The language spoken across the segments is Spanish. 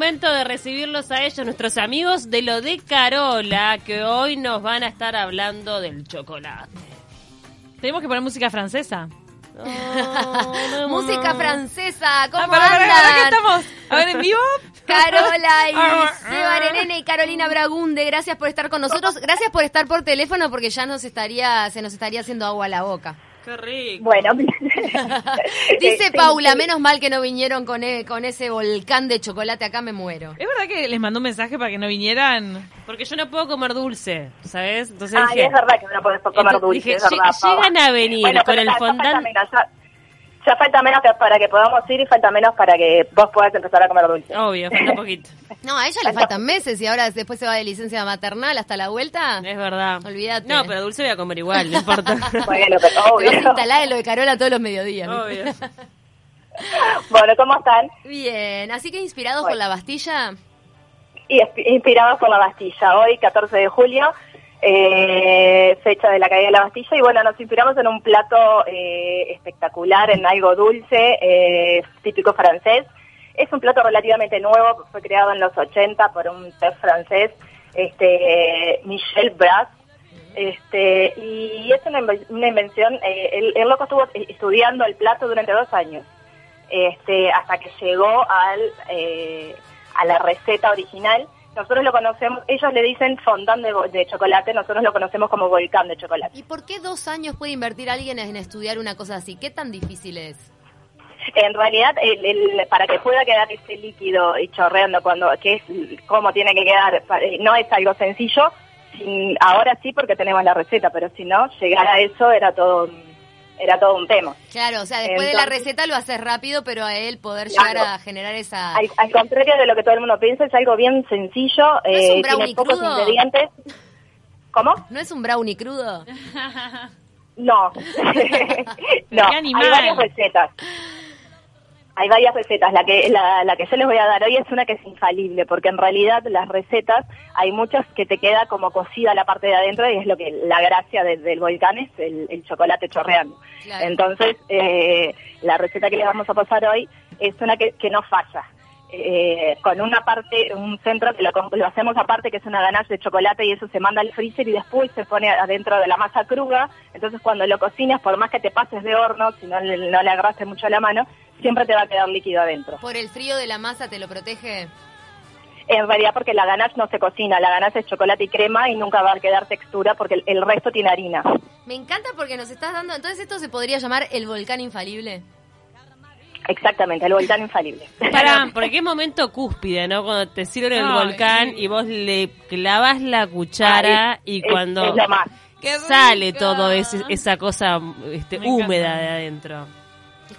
Momento de recibirlos a ellos, nuestros amigos de lo de Carola, que hoy nos van a estar hablando del chocolate. Tenemos que poner música francesa. Música no. francesa, ¿cómo Ah, andan? pará, ¿qué estamos? A ver, en vivo. Carola y Ah, Seba Arenene y Carolina Bragunde, gracias por estar con nosotros. Gracias por estar por teléfono porque ya nos estaría, se nos estaría haciendo agua a la boca. Qué rico. Bueno, Dice eh, Paula, menos mal que no vinieron con, e- con ese volcán de chocolate, acá me muero. ¿Es verdad que les mandó un mensaje para que no vinieran? Porque yo no puedo comer dulce, ¿sabes? Entonces Ay, dije, es verdad que no podés comer dulce, dije, es verdad. Llegan a venir Bueno, con el fondant. ya, ya falta menos que para que podamos ir y falta menos para que vos puedas empezar a comer dulce. obvio, falta poquito. No, a ella le faltan meses y ahora después se va de licencia maternal hasta la vuelta. Es verdad. Olvídate. No, pero dulce voy a comer igual, no importa. Bueno, pero obvio. instalar en lo de Carola todos los mediodías. obvio. Bueno, ¿cómo están? Bien, así que inspirados Bueno. con la Bastilla. Y inspirados por la Bastilla. Hoy, 14 de julio, eh, fecha de la caída de la Bastilla. Y bueno, nos inspiramos en un plato eh, espectacular, en algo dulce, eh, típico francés. Es un plato relativamente nuevo, fue creado en los 80 por un chef francés, este, Michel Bras. Este, y es una, inven- una invención, eh, el loco estuvo estudiando el plato durante dos años, este, hasta que llegó al, eh, a la receta original. Nosotros lo conocemos, ellos le dicen fondant de, de chocolate, nosotros lo conocemos como volcán de chocolate. ¿Y por qué dos años puede invertir alguien en estudiar una cosa así? ¿Qué tan difícil es? En realidad, el, el- para que pueda quedar ese líquido y chorreando, cuando, que es cómo tiene que quedar, eh, no es algo sencillo. Sin- ahora sí, porque tenemos la receta, pero si no, llegar a eso era todo, era todo un tema. Claro, o sea, después de la receta lo haces rápido, pero a él poder Claro. llegar a generar esa... Al, al contrario de lo que todo el mundo piensa, es algo bien sencillo, es un eh, brownie tiene pocos crudo? ingredientes. ¿Cómo? ¿No es un brownie crudo? No. no, hay varias recetas. Hay varias recetas. La que, la, la que yo les voy a dar hoy es una que es infalible, porque en realidad las recetas hay muchas que te queda como cocida la parte de adentro y es lo que la gracia de- del volcán es el, el chocolate chorreando. Claro. Entonces, eh, la receta que les vamos a pasar hoy es una que, que no falla. Eh, con una parte, un centro que lo, lo hacemos aparte, que es una ganache de chocolate y eso se manda al freezer y después se pone adentro de la masa cruda. Entonces cuando lo cocinas, por más que te pases de horno, si no, no le agarraste mucho la mano, siempre te va a quedar líquido adentro. ¿Por el frío de la masa te lo protege? En realidad porque la ganache no se cocina, la ganache es chocolate y crema y nunca va a quedar textura porque el, el resto tiene harina. Me encanta porque nos estás dando... Entonces esto se podría llamar el volcán infalible. Exactamente, el volcán infalible. Para, porque qué momento cúspide, ¿no? Cuando te sirven el volcán y vos le clavas la cuchara Ah, es- y es- cuando es lo más. ¡Qué sale todo ese- esa cosa este, húmeda de adentro.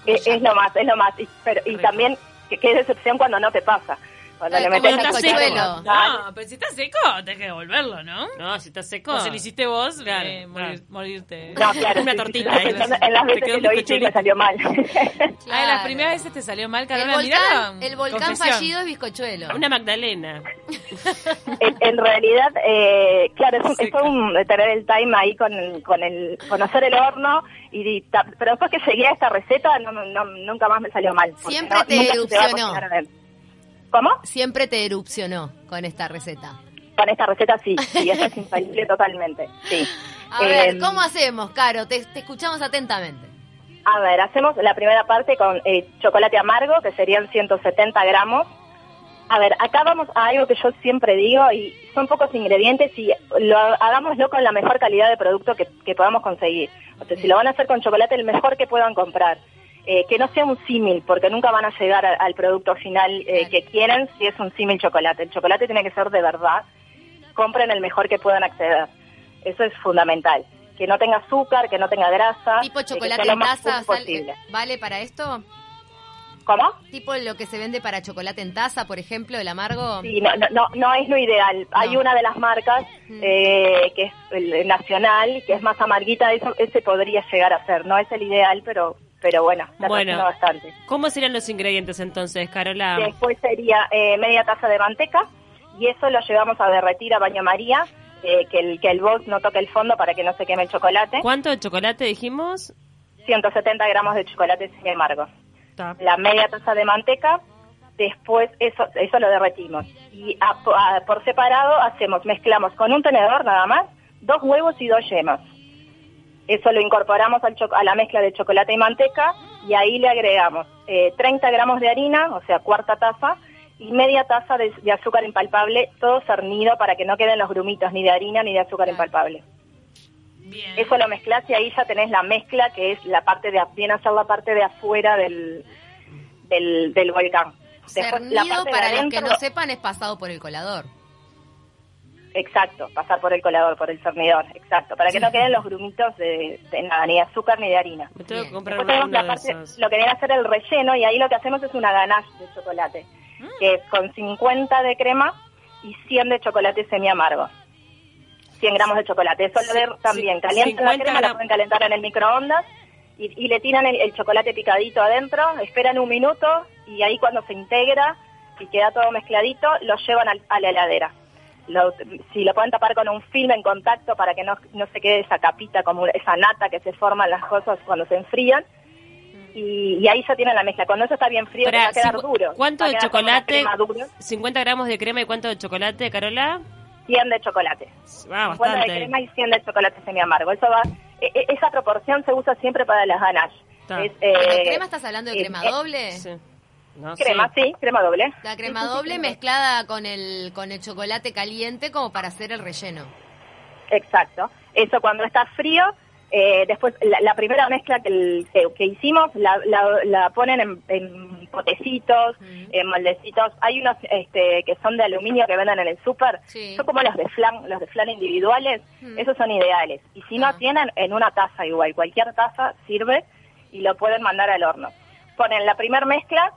Es, es lo más, es lo más. Y, pero, y también, es decepción cuando no te pasa. Cuando le metes el la- No, pero si está seco, tenés que devolverlo, ¿no? No, si está seco. O si lo hiciste vos, Claro, eh, morir- claro. morirte. No, claro. Una sí, sí, tortita, sí, ¿eh? En las veces que lo hice y me salió mal. Ah, las Claro. primeras veces te salió mal, El Carola, volcán, mirá. el volcán Confesión. fallido es bizcochuelo. Una Magdalena. en, en realidad, eh, claro, es, un- fue un tener el time ahí con el, con el conocer el horno, y, y pero después que seguí a esta receta, no, no- nunca más me salió mal. Siempre no- te se ¿Cómo? Siempre te erupcionó con esta receta. Con esta receta sí, sí, eso es infalible totalmente, sí. A ver, Em, ¿cómo hacemos, Caro? Te, te escuchamos atentamente. A ver, hacemos la primera parte con eh, chocolate amargo, que serían 170 gramos. A ver, acá vamos a algo que yo siempre digo, y son pocos ingredientes, y lo hagámoslo con la mejor calidad de producto que, que podamos conseguir. O sea, si lo van a hacer con chocolate, el mejor que puedan comprar. Eh, que no sea un símil, porque nunca van a llegar a- al producto final eh, que quieren si es un símil chocolate. El chocolate tiene que ser de verdad. Compren el mejor que puedan acceder. Eso es fundamental. Que no tenga azúcar, que no tenga grasa. ¿Tipo chocolate en taza vale para esto? ¿Cómo? ¿Tipo lo que se vende para chocolate en taza, por ejemplo, el amargo? Sí, no, no, no, no es lo ideal. Hay una de las marcas eh, que es el nacional, que es más amarguita, eso, ese podría llegar a ser. No es el ideal, pero pero bueno, está Bueno. bastante. ¿Cómo serían los ingredientes entonces, Carola? Después sería eh, media taza de manteca y eso lo llevamos a derretir a baño María, eh, que el que el box no toque el fondo para que no se queme el chocolate. ¿Cuánto de chocolate dijimos? 170 gramos de chocolate sin amargo. Está. La media taza de manteca, Después eso, eso lo derretimos. Y a- a- por separado hacemos, mezclamos con un tenedor nada más, dos huevos y dos yemas. Eso lo incorporamos al a la mezcla de chocolate y manteca y ahí le agregamos eh, 30 gramos de harina, o sea, cuarta taza, y media taza de, de azúcar impalpable, todo cernido para que no queden los grumitos ni de harina ni de azúcar impalpable. Bien. Eso lo mezclas y ahí ya tenés la mezcla que es la parte de, viene a ser la parte de afuera del, del, del volcán. Después, la parte de para los que no sepan, es pasado por el colador. Exacto, pasar por el colador, por el cernidor, exacto, para que no queden los grumitos de, de nada, ni de azúcar ni de harina. Me tengo que Bien. comprar Después uno, tenemos la parte, esos. lo que viene a ser el relleno y ahí lo que hacemos es una ganache de chocolate, que es con 50 de crema y 100 de chocolate semi amargo. 100 gramos de chocolate. Eso lo de también sí, calientan la 50 crema, la pueden calentar en el microondas y, y le tiran el, el chocolate picadito adentro, esperan un minuto y ahí cuando se integra y queda todo mezcladito, lo llevan al- a la heladera. Lo- si lo pueden tapar con un film en contacto para que no, no se quede esa capita, como esa nata que se forma en las cosas cuando se enfrían. Y, y ahí ya tienen la mezcla. Cuando eso está bien frío, Pará, va a quedar duro. ¿Cuánto de chocolate? crema dura. 50 gramos de crema y cuánto de chocolate, Carola? 100 de chocolate. Ah, 50 de crema y 100 de chocolate semi amargo. Eso va, e- e- esa proporción se usa siempre para las ganaches. ¿La eh, crema estás hablando de eh, crema eh, doble? Sí. No, Crema, sí. sí, crema doble. La crema Sí, sí, sí, doble crema. mezclada con el, con el chocolate caliente como para hacer el relleno. Exacto. Eso cuando está frío, eh, después la, la primera mezcla que, el- que, que hicimos la, la- la ponen en, en potecitos, en moldecitos. Hay unos este, que son de aluminio que venden en el súper. Sí. Son como los de flan, los de flan individuales. Mm. Esos son ideales. Y si no Ah. tienen, en una taza igual. Cualquier taza sirve y lo pueden mandar al horno. Ponen la primera mezcla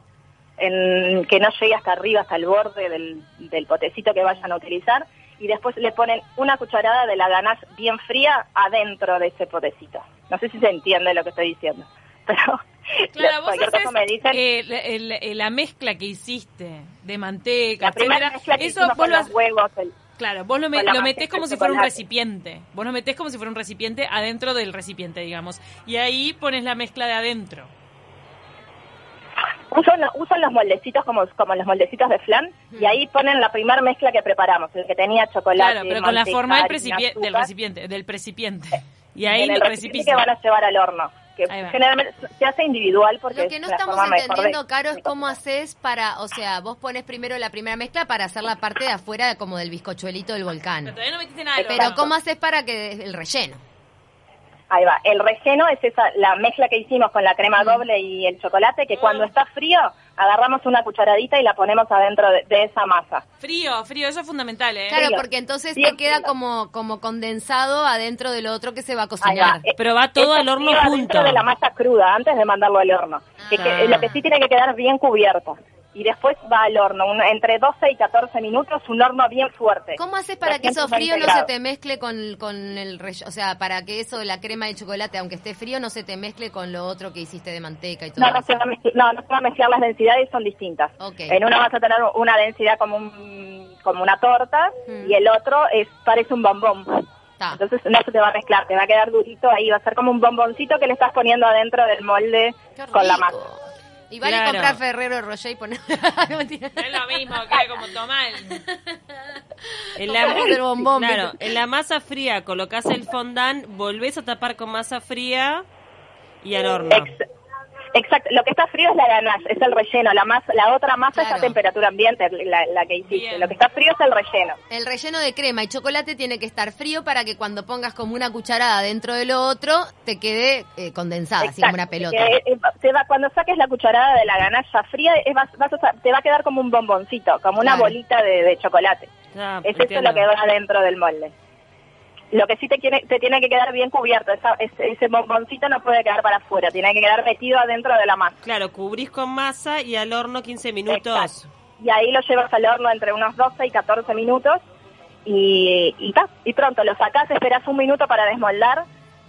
en, que no llegue hasta arriba, hasta el borde del, del potecito que vayan a utilizar, y después le ponen una cucharada de la ganache bien fría adentro de ese potecito. No sé si se entiende lo que estoy diciendo, pero Claro, vos cualquier haces cosa me dicen. eh, la- mezcla que hiciste de manteca, la primera mezcla que eso vos con lo, los has- huevos, el- claro, vos lo, me- lo metés como si fuera un recipiente. Vos lo metés como si fuera un recipiente adentro del recipiente, digamos. Y ahí pones la mezcla de adentro. Usan, usan los moldecitos como, como los moldecitos de flan, y ahí ponen la primera mezcla que preparamos, el que tenía chocolate. Claro, pero con la forma del, precipi- del recipiente, del recipiente. Y ahí en el recipiente que van a llevar al horno. Que generalmente se hace individual porque Lo que no estamos de- entendiendo, Caro, es cómo haces para, o sea, vos pones primero la primera mezcla para hacer la parte de afuera como del bizcochuelito del Pero volcán. todavía no metiste nada. de Pero. ¿cómo haces para que el relleno? Ahí va. El relleno es esa la mezcla que hicimos con la crema doble y el chocolate que cuando está frío agarramos una cucharadita y la ponemos adentro de, de esa masa. Frío, frío, eso es fundamental, ¿eh? Claro, Frío. porque entonces Bien te queda frío. como, como condensado adentro de lo otro que se va a Ahí va. cocinar. Eh, Pero va todo eso al horno iba junto. dentro de la masa cruda antes de mandarlo al horno. Que, que- Ah. lo que sí tiene que quedar bien cubierto. Y después va al horno, un- entre 12 y 14 minutos, un horno bien fuerte. ¿Cómo haces para que eso 220 frío no se te mezcle con, con el relleno? O sea, para que eso de la crema de chocolate, aunque esté frío, no se te mezcle con lo otro que hiciste de manteca y todo No, no se, va a mezclar, no, no se va a mezclar las densidades, son distintas. En uno vas a tener una densidad como un, como una torta Mm. y el otro es parece un bombón. Entonces no se te va a mezclar, te va a quedar durito ahí, va a ser como un bomboncito que le estás poniendo adentro del molde con la masa. Y vale Claro. comprar Ferrero Rocher y poner... No, es lo mismo que como tomar. En Como hacer bombón, en la masa fría colocás el fondant, volvés a tapar con masa fría y al horno. Ex- exacto, lo que está frío es la ganache, es el relleno, la masa, la otra masa Claro. es a temperatura ambiente, la, la que hiciste. Bien. Lo que está frío es el relleno. El relleno de crema y chocolate tiene que estar frío para que cuando pongas como una cucharada dentro de lo otro, te quede eh, condensada, así como una pelota. Que, eh, te va- cuando saques la cucharada de la ganache fría, es- vas- vas a te va a quedar como un bomboncito, como una Claro. bolita de, de chocolate. Ah, es eso lo que va dentro del molde. Lo que sí te, quiere- te tiene que quedar bien cubierto, esa- ese, ese bomboncito no puede quedar para afuera, tiene que quedar metido adentro de la masa. Claro, cubrís con masa y al horno 15 minutos. Exacto. Y ahí lo llevas al horno entre unos 12 y 14 minutos y, y, ta, y pronto lo sacás, esperas un minuto para desmoldar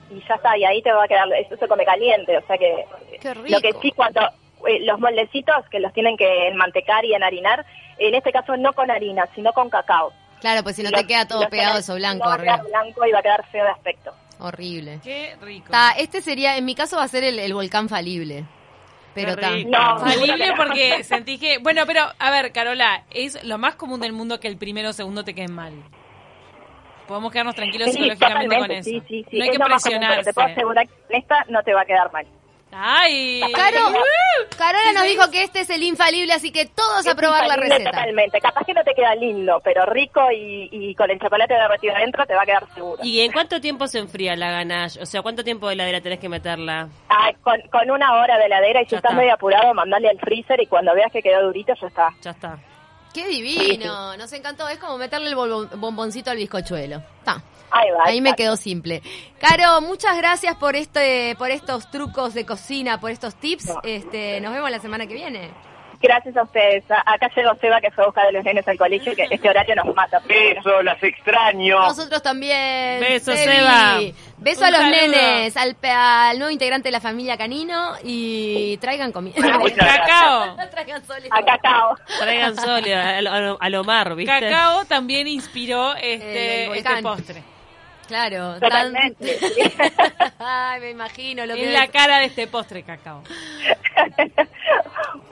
y ya está, y ahí te va a quedar, eso se come caliente, o sea que Qué rico. lo que sí cuando eh, los moldecitos que los tienen que enmantecar y enharinar, en este caso no con harina, sino con cacao. Claro, pues si no Los- te queda todo los pegado tenés- eso blanco no va a quedar blanco y va a quedar feo de aspecto. Horrible. Qué rico. Ta, este sería, en mi caso va a ser el, el volcán falible. Pero. No, Infalible porque sentí que... Bueno, pero, a ver, Carola, es lo más común del mundo que el primero o segundo te queden mal. Podemos quedarnos tranquilos Sí, psicológicamente con eso. sí, sí, sí. No hay es que común, presionarse. te puedo asegurar que en esta no te va a quedar mal. Ay. Caro. Carola nos dijo que este es el infalible, así que todos a probar la receta. Totalmente. Capaz que no te queda lindo, pero rico y, y con el chocolate derretido adentro te va a quedar seguro. ¿Y en cuánto tiempo se enfría la ganache? O sea, ¿cuánto tiempo de heladera tenés que meterla? Ah, con, con una hora de heladera y si estás está. medio apurado, mandale al freezer y cuando veas que quedó durito ya está. Ya está. Qué divino, nos encantó. Es como meterle el bomboncito al bizcochuelo. Ta. Ahí va. Ahí me quedó simple. Caro, muchas gracias por este, por estos trucos de cocina, por estos tips. No. Este, nos vemos la semana que viene. Gracias a ustedes. Acá llegó Seba que fue a buscar a los nenes al colegio y que este horario nos mata. Beso, las extraño. Nosotros también. Beso, Sebi. Seba. Beso Un a los saludo. nenes, al, pe- al nuevo integrante de la familia Canino y traigan comida. Cacao. traigan sólido. A Cacao. Traigan sólido a, a, a Lomar, ¿viste? Cacao también inspiró este, volcán. este postre. Claro. tan- Totalmente. Ay, me imagino lo que En la cara de este postre, Cacao.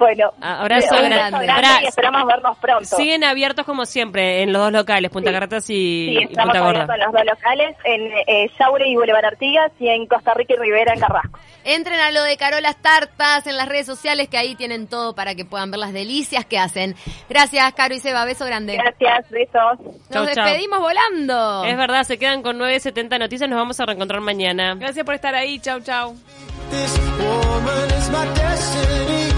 bueno. Abrazo grande. y esperamos vernos pronto. Siguen abiertos como siempre en los dos locales, Punta Sí. Carretas y, Sí, y estamos Punta Gorda. en los dos locales, en eh, Yaure y Boulevard Artigas y en Costa Rica y Rivera en Carrasco. Entren a lo de Carolas Tartas en las redes sociales que ahí tienen todo para que puedan ver las delicias que hacen. Gracias, Caro y Seba. Beso grande. Gracias, besos. Nos Chau, chau. despedimos volando. Es verdad, se quedan con 9.70 noticias, nos vamos a reencontrar mañana. Gracias por estar ahí. Chau, chau. This woman is my destiny.